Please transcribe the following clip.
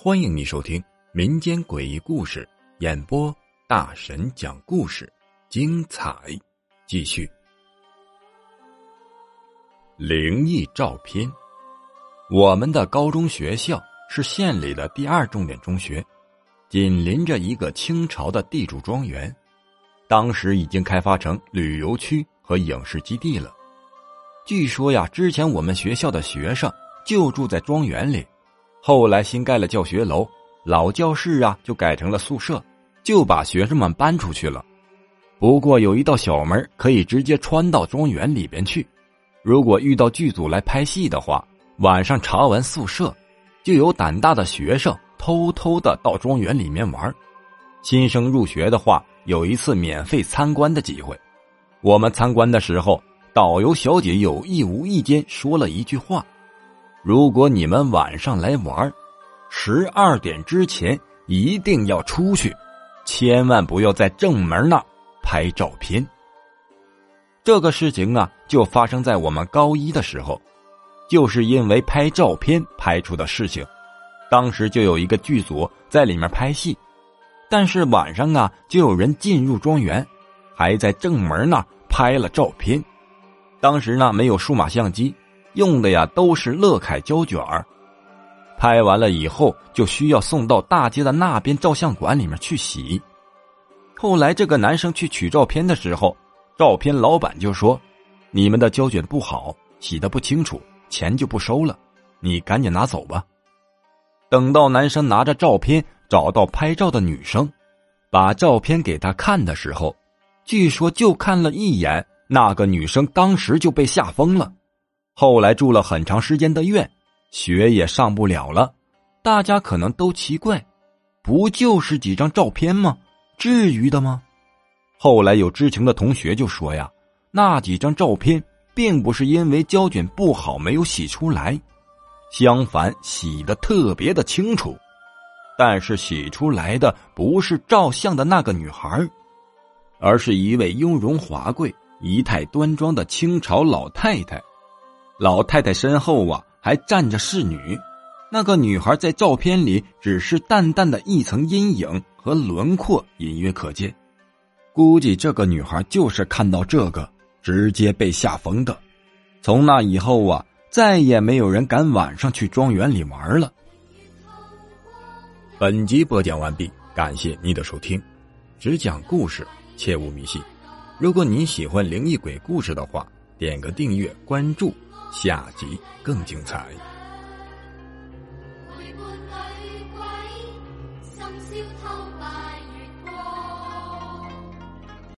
欢迎你收听民间诡异故事演播，大神讲故事，精彩继续。灵异照片，我们的高中学校是县里的第二重点中学，紧邻着一个清朝的地主庄园，当时已经开发成旅游区和影视基地了。据说呀，之前我们学校的学生就住在庄园里。后来新盖了教学楼，老教室啊就改成了宿舍，就把学生们搬出去了。不过有一道小门可以直接穿到庄园里边去。如果遇到剧组来拍戏的话，晚上查完宿舍，就有胆大的学生偷偷的到庄园里面玩。新生入学的话，有一次免费参观的机会。我们参观的时候，导游小姐有意无意间说了一句话。如果你们晚上来玩，十二点之前一定要出去，千万不要在正门那拍照片。这个事情啊，就发生在我们高一的时候，就是因为拍照片拍出的事情。当时就有一个剧组在里面拍戏，但是晚上啊，就有人进入庄园，还在正门那拍了照片。当时呢，没有数码相机。用的呀都是乐凯胶卷儿，拍完了以后就需要送到大街的那边照相馆里面去洗。后来这个男生去取照片的时候，照片老板就说：“你们的胶卷不好，洗的不清楚，钱就不收了，你赶紧拿走吧。”等到男生拿着照片找到拍照的女生，把照片给她看的时候，据说就看了一眼，那个女生当时就被吓疯了。后来住了很长时间的院，学也上不了了。大家可能都奇怪，不就是几张照片吗？至于的吗？后来有知情的同学就说呀，那几张照片并不是因为胶卷不好没有洗出来，相反洗的特别的清楚。但是洗出来的不是照相的那个女孩，而是一位雍容华贵、仪态端庄的清朝老太太。老太太身后啊，还站着侍女。那个女孩在照片里只是淡淡的一层阴影和轮廓隐约可见。估计这个女孩就是看到这个，直接被吓疯的。从那以后啊，再也没有人敢晚上去庄园里玩了。本集播讲完毕，感谢你的收听。只讲故事，切勿迷信。如果你喜欢灵异鬼故事的话，点个订阅关注。下集更精彩。陪伴女鬼，深宵偷